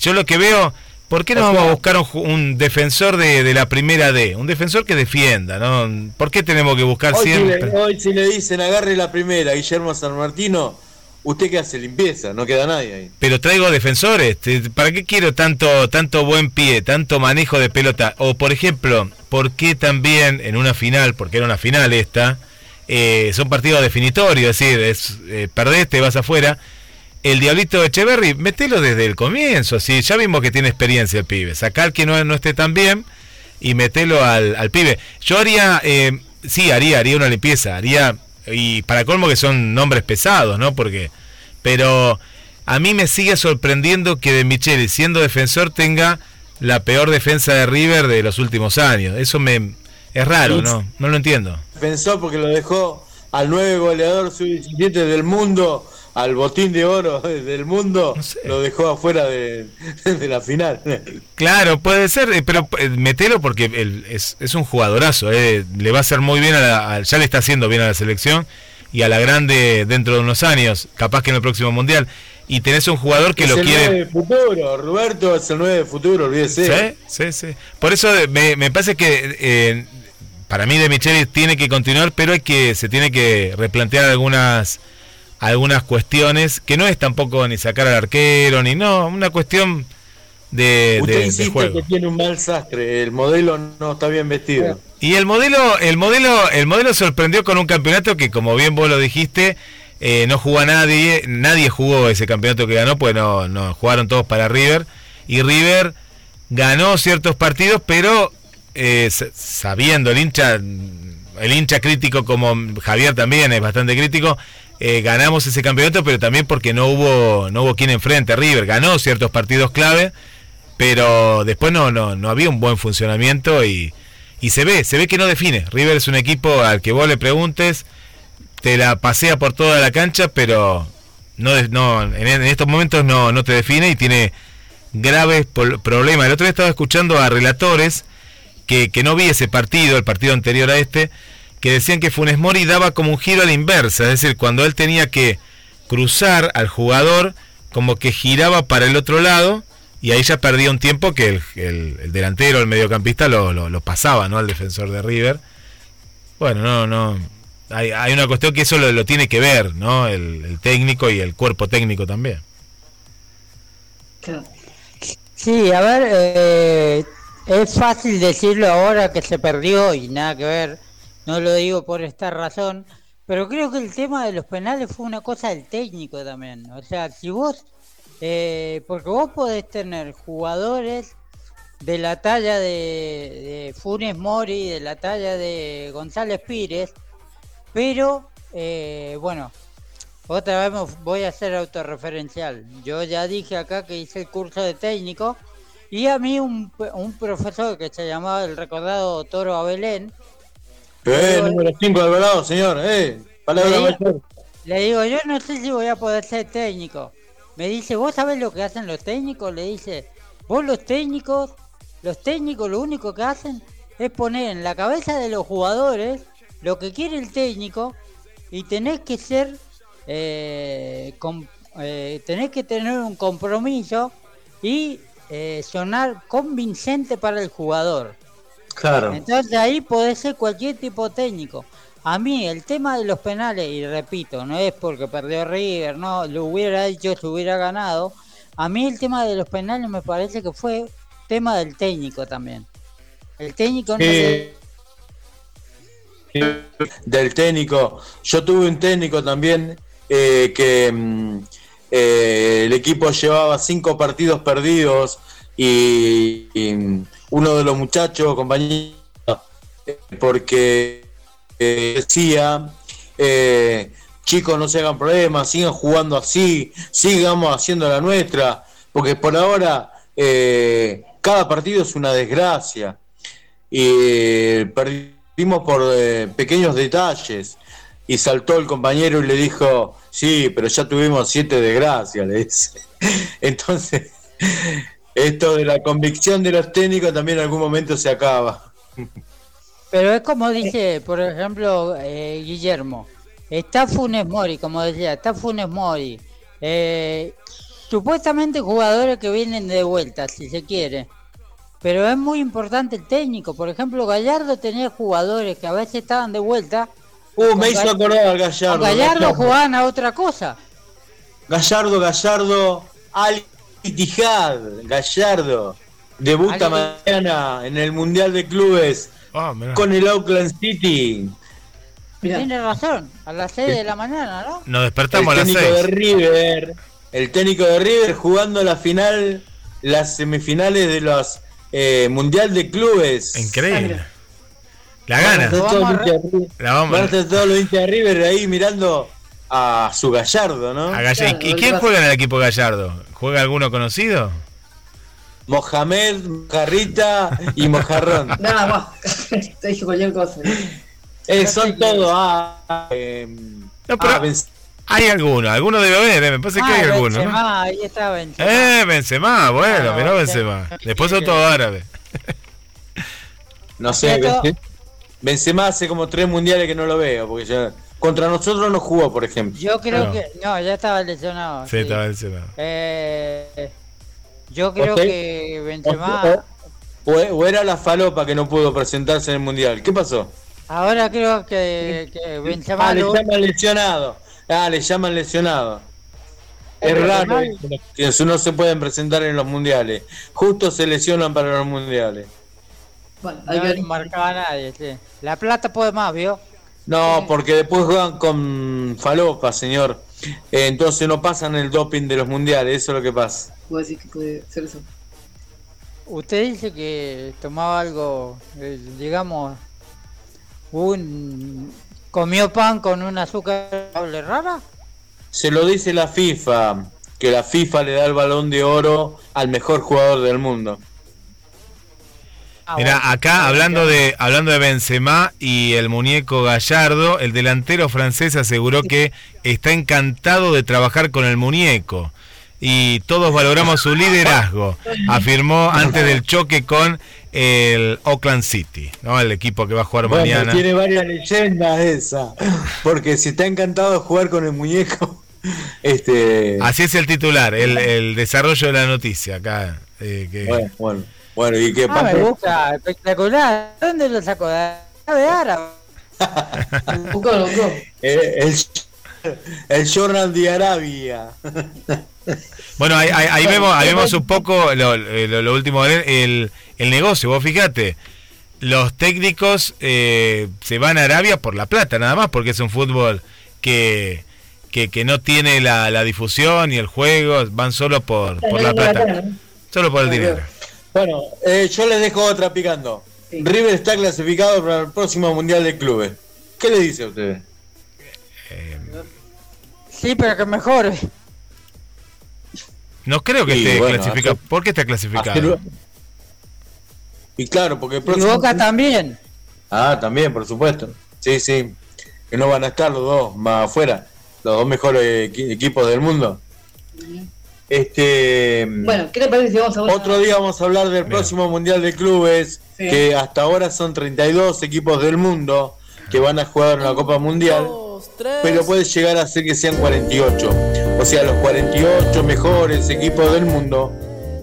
Yo lo que veo ¿Por qué no vamos a buscar un, defensor de, la primera D? Un defensor que defienda, ¿no? ¿Por qué tenemos que buscar siempre? hoy si le dicen agarre la primera, Guillermo San Martino, usted que hace limpieza, no queda nadie ahí. Pero traigo defensores, ¿para qué quiero tanto, tanto buen pie, tanto manejo de pelota? O por ejemplo, ¿por qué también en una final, porque era una final esta, eh, son partidos definitorios, es decir, es, eh, perdés, te vas afuera el Diablito Echeverry, metelo desde el comienzo, si ya vimos que tiene experiencia el pibe, sacar que no, no esté tan bien y metelo al, al pibe. Yo haría, eh, sí, haría, haría una limpieza, haría, y para colmo que son nombres pesados, ¿no? Porque, pero a mí me sigue sorprendiendo que De Micheli, siendo defensor, tenga la peor defensa de River de los últimos años. Eso me es raro, ¿no? No lo entiendo. Pensó porque lo dejó al nueve goleador sub-17 del mundo al botín de oro del mundo lo dejó afuera de, la final. Claro, puede ser, eh, pero eh, metelo porque él es, es, un jugadorazo, eh, le va a hacer muy bien, a, la, ya le está haciendo bien a la selección y a la grande dentro de unos años, capaz que en el próximo mundial. Y tenés un jugador que lo quiere. Es el 9 de futuro, Roberto es el 9 de futuro, olvídese. Sí, sí, sí. Por eso me, me parece que para mí de Micheli tiene que continuar, pero hay que se tiene que replantear algunas algunas cuestiones, que no es tampoco ni sacar al arquero, ni no, una cuestión de, Usted insiste que tiene un mal sastre, el modelo no está bien vestido. Y el modelo, el modelo, el modelo sorprendió con un campeonato que, como bien vos lo dijiste, eh, no jugó a nadie, nadie jugó ese campeonato que ganó, pues no, no jugaron todos para River, y River ganó ciertos partidos, pero eh, sabiendo el hincha, el hincha crítico como Javier también es bastante crítico, eh, ganamos ese campeonato, pero también porque no hubo, no hubo quien enfrente. River ganó ciertos partidos clave, pero después no, no, no había un buen funcionamiento y, y se ve, se ve que no define. River es un equipo al que vos le preguntes, te la pasea por toda la cancha, pero no, no en, estos momentos no, no te define y tiene graves problemas. El otro día estaba escuchando a relatores que, que no vi ese partido, el partido anterior a este, que decían que Funes Mori daba como un giro a la inversa, es decir, cuando él tenía que cruzar al jugador, como que giraba para el otro lado y ahí ya perdía un tiempo que el, delantero, el mediocampista lo, lo, pasaba, ¿no? Al defensor de River. Bueno, no, no. Hay, una cuestión que eso lo, tiene que ver, ¿no? El, técnico y el cuerpo técnico también. Sí, a ver, eh, es fácil decirlo ahora que se perdió y nada que ver no lo digo por esta razón, pero creo que el tema de los penales fue una cosa del técnico también. O sea, si vos, eh, porque vos podés tener jugadores de la talla de, Funes Mori, de la talla de González Pires, pero eh, bueno, otra vez voy a ser autorreferencial. Yo ya dije acá que hice el curso de técnico y a mí un, un profesor que se llamaba el recordado Toro Abelén, eh, número 5 de velado, señor. Eh, palabra le, digo, le digo, yo no sé si voy a poder ser técnico. me dice, ¿vos sabés lo que hacen los técnicos? Le dice, vos los técnicos, los técnicos lo único que hacen es poner en la cabeza de los jugadores lo que quiere el técnico y tenés que ser, eh, com- eh, tenés que tener un compromiso y eh, sonar convincente para el jugador. Claro. Entonces ahí puede ser cualquier tipo de técnico. A mí el tema de los penales, y repito, no es porque perdió River, no, lo hubiera hecho si hubiera ganado. A mí el tema de los penales me parece que fue tema del técnico también. El técnico no Sí. le- del técnico. Yo tuve un técnico también eh, que mm, eh, el equipo llevaba cinco partidos perdidos y, y, mm, uno de los muchachos, compañeros, porque eh, decía, eh, chicos, no se hagan problemas, sigan jugando así, sigamos haciendo la nuestra, porque por ahora eh, cada partido es una desgracia y perdimos por pequeños detalles. Y saltó el compañero y le dijo, sí, pero ya tuvimos siete desgracias, le dice. Entonces, esto de la convicción de los técnicos también en algún momento se acaba. Pero es como dice, por ejemplo, eh, Guillermo. Está Funes Mori, como decía, está Funes Mori. Eh, supuestamente jugadores que vienen de vuelta, si se quiere. Pero es muy importante el técnico. Por ejemplo, Gallardo tenía jugadores que a veces estaban de vuelta. Uh, me hizo acordar al Con Gallardo. Gallardo jugaban a otra cosa. Gallardo, Gallardo, Al Ittihad, Gallardo. Debuta mañana en el Mundial de Clubes Ah, con el Auckland City. Mirá. Tiene razón, a las 6 de la mañana, ¿no? Nos despertamos a el las técnico de 6. River, el técnico de River jugando la final, las semifinales de los eh, Mundial de Clubes. Increíble. La a gana. a La vamos- van a estar todos los hinchas de River ahí mirando a su Gallardo, ¿no? a Gall- Claro, ¿Y quién juega en el equipo Gallardo? ¿Juega alguno conocido? Mohamed, Carrita y Mojarrón. Nada más. Te dije cualquier cosa. Eh, No son todos. Ah, eh, No, pero- ah, Hay alguno, alguno debe haber, eh, me parece que Ah, hay alguno. ¿no? Benzema, ahí está Benzema. Eh, Benzema, bueno, Ah, mirá. Benzema. Después son todos árabes. no sé, Benzema hace como tres mundiales que no lo veo, porque ya contra nosotros no jugó, por ejemplo. Yo creo No. que. No, ya estaba lesionado. Sí, sí. estaba Benzema. Eh, yo creo que Benzema. O, o era la falopa que no pudo presentarse en el mundial. ¿Qué pasó? Ahora creo que, que Benzema. Ah, le llaman lesionado. Ah, le llaman lesionado. Es Pero raro que no se pueden presentar en los mundiales. Justo se lesionan para los mundiales. Bueno, hay no que marcaba a nadie, sí. La plata puede más, ¿vio? No, porque después juegan con falopa, señor. Eh, entonces no pasan el doping de los mundiales, eso es lo que pasa. puedo decir que puede ser eso. Usted dice que tomaba algo, eh, digamos, un. comió pan con un azúcar rara. Se lo dice la FIFA, que la FIFA le da el balón de oro al mejor jugador del mundo. Ah, Mira, acá hablando de hablando de Benzema y el muñeco Gallardo, el delantero francés aseguró que está encantado de trabajar con el muñeco y todos valoramos su liderazgo, afirmó antes del choque con el Auckland City, ¿no? El equipo que va a jugar Bueno, mañana. tiene varias leyendas esa, porque si está encantado de jugar con el muñeco, este, Así es el titular, el, el desarrollo de la noticia acá. eh, que- bueno, bueno, bueno, y que Ah, me gusta, espectacular. ¿Dónde lo sacó? ¿De árabe? Eh, el, el Journal de Arabia. Bueno, ahí, ahí- ahí vemos, ahí vemos un poco lo, lo- lo último, el, el negocio. Vos fíjate, los técnicos eh, se van a Arabia por la plata, nada más, porque es un fútbol que, que, que no tiene la, la difusión y el juego, van solo por, por la plata, solo por el dinero. Bueno, eh, yo les dejo otra picando. Sí. River está clasificado para el próximo Mundial de Clubes. ¿Qué le dice a ustedes? Sí, pero que mejor. No creo que Y esté bueno, clasificado. hacer- ¿Por qué está clasificado? Hacer- Y claro, porque el Y próximo... Boca también. Ah, también, por supuesto. Sí, sí. Que no van a estar los dos más afuera. Los dos mejores equi- equipos del mundo. Este, Bueno, ¿qué le parece si vamos a Otro día vamos a hablar del próximo Mundial de Clubes, Sí. que hasta ahora son 32 equipos del mundo que van a jugar en la Copa Mundial, pero puede llegar a ser que sean 48. O sea, los 48 mejores equipos del mundo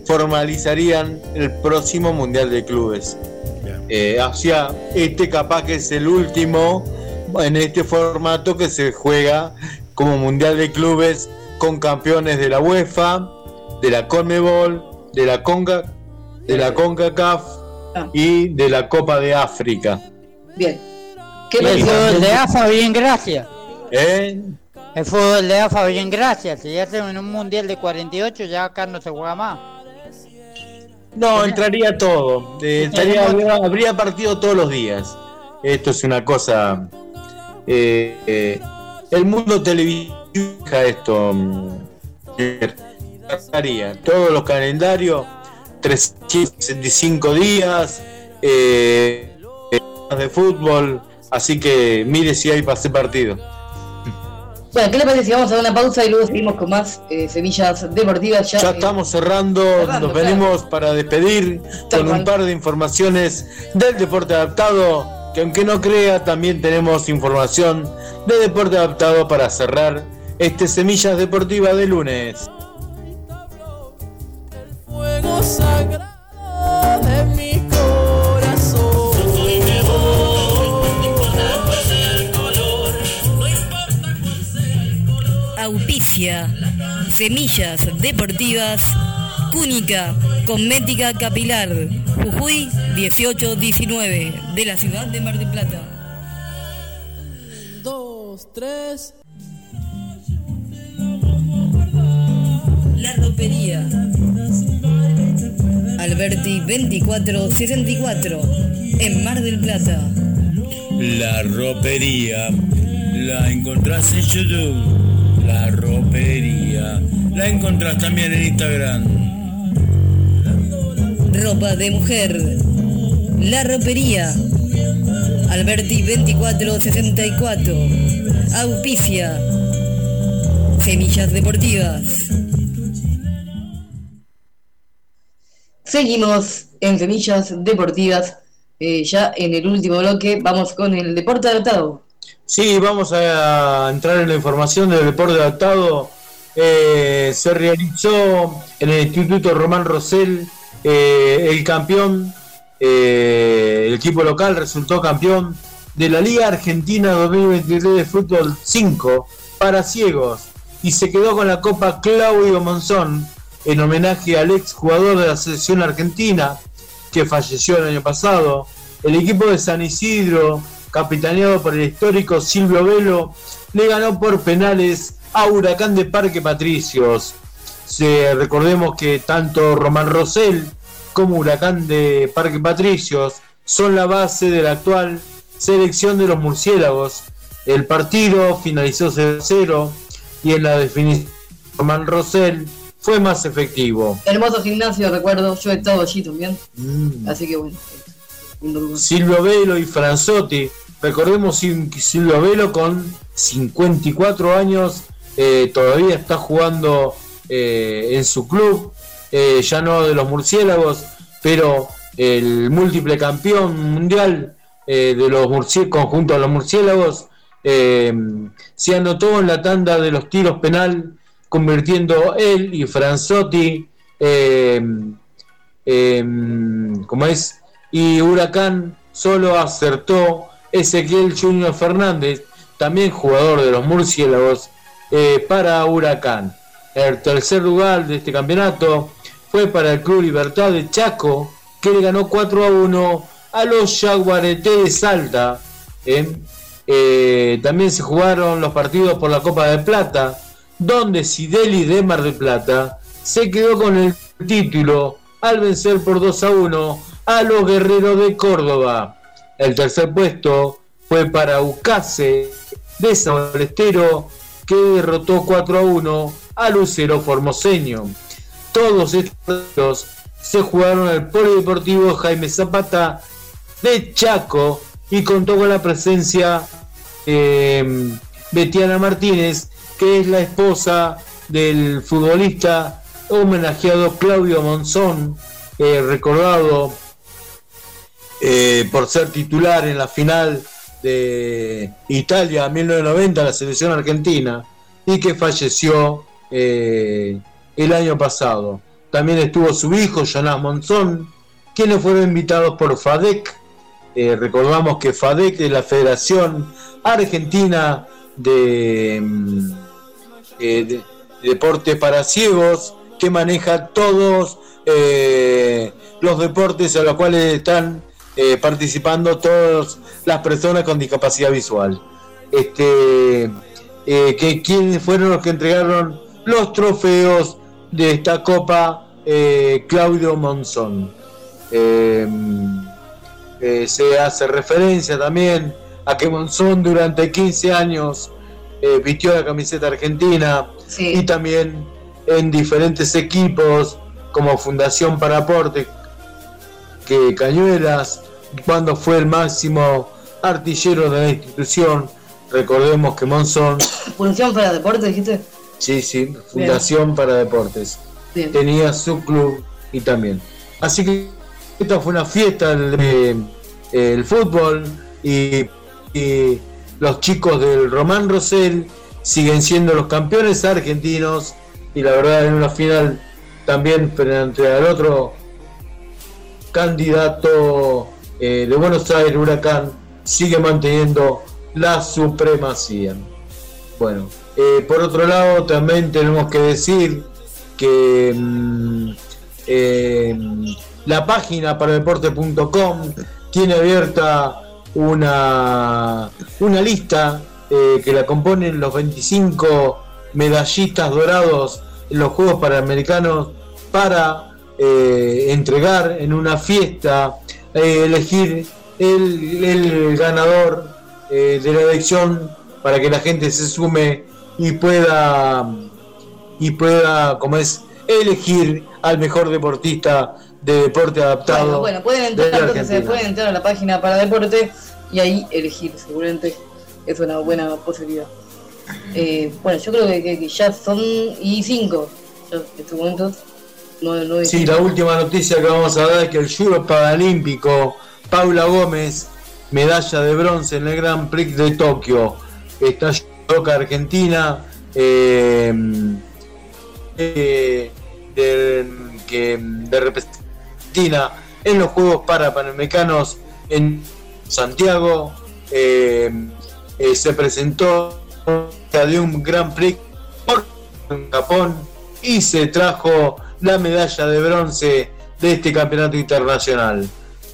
formalizarían el próximo Mundial de Clubes. Eh, o sea, este capaz que es el último en este formato que se juega como Mundial de Clubes con campeones de la UEFA, de la CONMEBOL, de la CONCA, de la CONCACAF Ah. y de la Copa de África. Bien. ¿Qué el fútbol de AFA, bien, gracias. ¿Eh? El fútbol de AFA, bien, gracias. Si ya hacen un mundial de 48, ya acá no se juega más. No, entraría todo. Eh, estaría- habría, habría partido todos los días. Esto es una cosa. eh, eh, el mundo televisivo esto. mm, todos los calendarios, 365 días eh, de fútbol. Así que mire si hay para ese partido. Bueno, ¿qué le parece si vamos a dar una pausa y luego seguimos con más eh, semillas deportivas? Ya, Ya eh, estamos cerrando, cerrando, nos claro. venimos para despedir Tal con un par de informaciones del deporte adaptado, que aunque no crea, también tenemos información de deporte adaptado para cerrar este Semillas Deportivas de lunes. fuego sagrado de mi corazón. Auspicia. Semillas Deportivas. Cúnica. Cosmética Capilar. Jujuy 1819. De la ciudad de Mar del Plata. Dos, tres. La ropería. Alberti 2464. En Mar del Plata. La ropería la encontrás en YouTube. La ropería la encontrás también en Instagram. Ropa de mujer. La ropería. Alberti 2464. Auspicia. Semillas Deportivas. Seguimos en semillas deportivas. eh, ya en el último bloque vamos con el deporte adaptado. Sí, vamos a entrar en la información del deporte adaptado. Eh, se realizó en el Instituto Román Rosell eh, el campeón, eh, el equipo local resultó campeón de la Liga Argentina 2023 de Fútbol 5 para ciegos y se quedó con la Copa Claudio Monzón en homenaje al ex jugador de la selección argentina que falleció el año pasado. El equipo de San Isidro, capitaneado por el histórico Silvio Velo, le ganó por penales a Huracán de Parque Patricios. Se- recordemos que tanto Román Rosell como Huracán de Parque Patricios son la base de la actual selección de los murciélagos. El partido finalizó 0-0 y en la definición Román Rosell fue más efectivo. Hermoso gimnasio, recuerdo, yo he estado allí también. Mm. Así que bueno. Silvio Velo y Franzotti. Recordemos Sil- Silvio Velo con 54 años, eh, todavía está jugando eh, en su club, eh, ya no de los murciélagos, pero el múltiple campeón mundial eh, de los murci- conjunto de los murciélagos se anotó en la tanda de los tiros penal, convirtiendo él y Franzotti eh, eh, como es, y Huracán solo acertó Ezequiel Junior Fernández, también jugador de los murciélagos, eh, para Huracán. El tercer lugar de este campeonato fue para el Club Libertad de Chaco, que le ganó 4 a 1 a los Jaguareté de Salta. ¿eh? Eh, también se jugaron los partidos por la Copa de Plata, donde Sideli de Mar del Plata se quedó con el título al vencer por 2 a 1 a los Guerreros de Córdoba. El tercer puesto fue para Ucase de San Balestero, que derrotó 4 a 1 a Lucero Formoseño. Todos estos se jugaron el Polideportivo Jaime Zapata de Chaco y contó con la presencia eh, Betiana Martínez, que es la esposa del futbolista homenajeado Claudio Monzón, eh, recordado eh, por ser titular en la final de Italia 1990, la selección argentina, y que falleció eh, el año pasado. También estuvo su hijo, Jonás Monzón, quienes fueron invitados por FADEC. recordamos que FADEC es la Federación Argentina de, de Deportes para Ciegos, que maneja todos eh, los deportes a los cuales están eh, participando todas las personas con discapacidad visual. Este, eh, que quienes fueron los que entregaron los trofeos de esta copa, Claudio Monzón. se hace referencia también a que Monzón durante 15 años vistió la camiseta argentina y también en diferentes equipos como Fundación para Aporte, que Cañuelas, cuando fue el máximo artillero de la institución, recordemos que Monzón... ¿Fundación para Deportes dijiste? Sí, sí, Fundación para Deportes. Tenía su club y también. Así que esta fue una fiesta del el fútbol y, y los chicos del Román Rosell siguen siendo los campeones argentinos y la verdad en una final también frente al otro candidato eh, de Buenos Aires, Huracán, sigue manteniendo la supremacía. Bueno, eh, por otro lado también tenemos que decir que mm, eh, la página para deporte.com tiene abierta una, una lista que la componen los 25 medallistas dorados en los Juegos Panamericanos para eh, entregar en una fiesta, eh, elegir el, ganador eh, de la elección para que la gente se sume y pueda y pueda, como es, elegir al mejor deportista de deporte adaptado. Bueno, pueden entrar, pueden entrar a la página para deporte y ahí elegir, seguramente es una buena posibilidad. Eh, bueno, yo creo que, ya son y cinco en estos momentos. sí, la última noticia que vamos a dar es que el judo paralímpico Paula Gómez, medalla de bronce en el Grand Prix de Tokio, está toca Argentina, eh, eh, de, que de en los Juegos Parapanamericanos en Santiago. se presentó de un Grand Prix en Japón y se trajo la medalla de bronce de este campeonato internacional.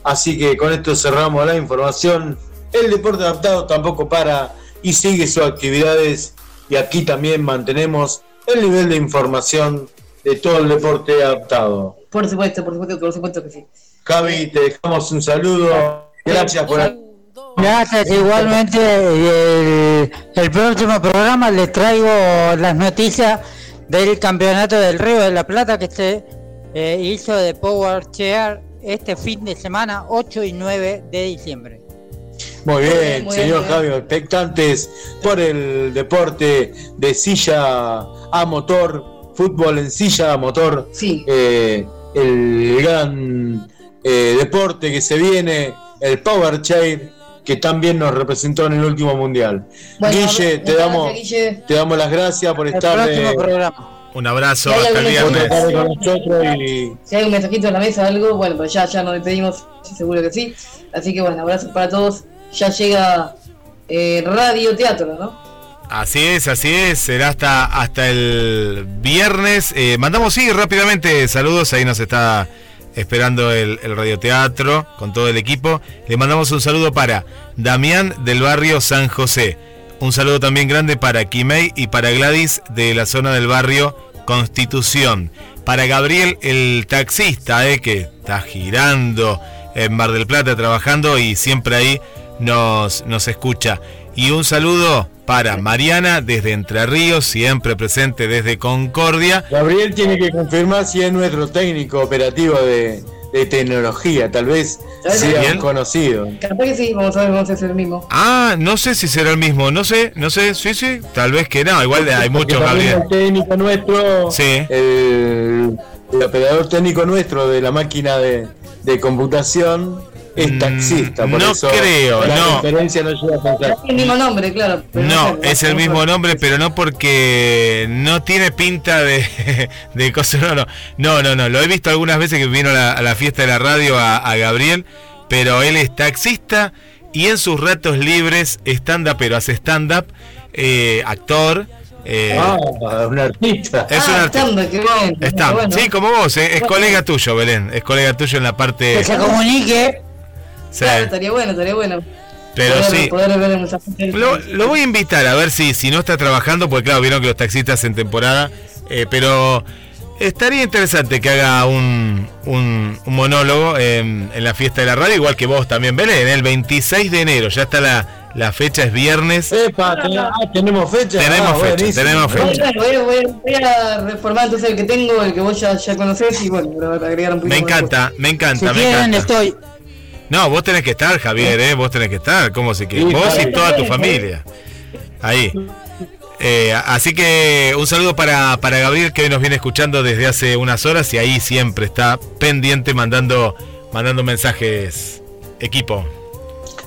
Así que con esto cerramos la información. El deporte adaptado tampoco para y sigue sus actividades y aquí también mantenemos el nivel de información de todo el deporte adaptado. Por supuesto, por supuesto, por supuesto que sí. Javi, te dejamos un saludo. Gracias por Gracias, igualmente el, próximo programa les traigo las noticias del campeonato del Río de la Plata que se eh, hizo de Power Chair este fin de semana 8 y 9 de diciembre. Muy bien, señor Javier, expectantes por el deporte de silla a motor, fútbol en silla a motor, sí. Eh, el gran eh, deporte que se viene, el Power Chair que también nos representó en el último mundial. Guille, te damos, te damos las gracias por estar. Un abrazo, hasta el viernes. Si hay un mensajito en la mesa, algo, bueno, pues ya, ya nos despedimos, seguro que sí. Así que bueno, abrazos para todos. Ya llega eh, Radio Teatro, ¿no? Así es, así es, será hasta, hasta el viernes. Eh, mandamos, sí, rápidamente saludos, ahí nos está esperando el, radioteatro con todo el equipo. Le mandamos un saludo para Damián del barrio San José. Un saludo también grande para Kimei y para Gladys de la zona del barrio Constitución. Para Gabriel el taxista, eh, que está girando en Mar del Plata trabajando y siempre ahí nos, nos escucha. Y un saludo para Mariana desde Entre Ríos, siempre presente desde Concordia. Gabriel tiene que confirmar si es nuestro técnico operativo de, de tecnología, tal vez sea Bien. un conocido. Capaz que sí, vamos a ver, vamos a hacer el mismo. Ah, no sé si será el mismo, no sé, no sé, sí, sí, tal vez que no, igual hay muchos, Gabriel. El técnico nuestro, Sí. el, el operador técnico nuestro de la máquina de, de computación es Mm, taxista, por no eso creo, la no. referencia no llega a pensar. Es el mismo nombre, claro. pero No, es el mismo nombre, pero no porque no tiene pinta de, de cosa. No, no, no, no, no. Lo he visto algunas veces que vino a la, a la fiesta de la radio a, a Gabriel, pero él es taxista y en sus ratos libres stand-up, pero hace stand-up, eh, actor. eh, Ah, un artista. es un ah, artista. qué bueno. Stand, bueno. sí, como vos, eh, es colega tuyo, Belén, es colega tuyo en la parte. Que se comunique. Sí, Claro, estaría bueno, estaría bueno. pero poder, sí. Poder ver mucha gente. Lo, lo voy a invitar a ver si, si no está trabajando, porque claro, vieron que los taxistas en temporada, eh, pero estaría interesante que haga un, un, un monólogo en, en la fiesta de la radio, igual que vos también, Belén, el 26 de enero, ya está la, la fecha, es viernes. Epa, ten- ah, tenemos fecha. Tenemos Ah, fecha, buenísimo. tenemos fecha. voy, a- voy voy a reformar entonces el que tengo, el que vos ya, ya conocés y bueno, agregar un poquito Me encanta, me Si encanta, me quieren, encanta. estoy. No, vos tenés que estar, Javier, ¿eh? Vos tenés que estar, ¿cómo se que Sí, Vos y toda tu familia. Ahí. Eh, así que un saludo para, para Gabriel que hoy nos viene escuchando desde hace unas horas y ahí siempre está pendiente mandando, mandando mensajes. Equipo.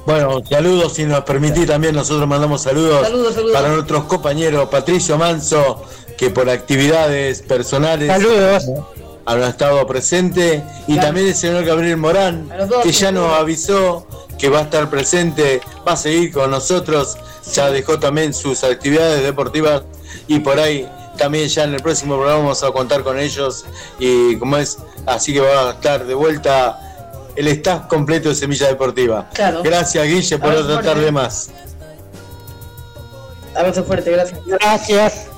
Bueno, saludos, si nos permitís también nosotros mandamos saludos, Saludos, saludos. para nuestros compañeros Patricio Manso, que por actividades personales Saludos. Han estado presente, y Claro. también el señor Gabriel Morán, dos, que ya nos avisó que va a estar presente, va a seguir con nosotros, ya dejó también sus actividades deportivas y por ahí también ya en el próximo programa vamos a contar con ellos y como es, así que va a estar de vuelta el staff completo de Semilla Deportiva. Claro. Gracias Guille por otra tarde más. Abrazo fuerte, gracias. Gracias.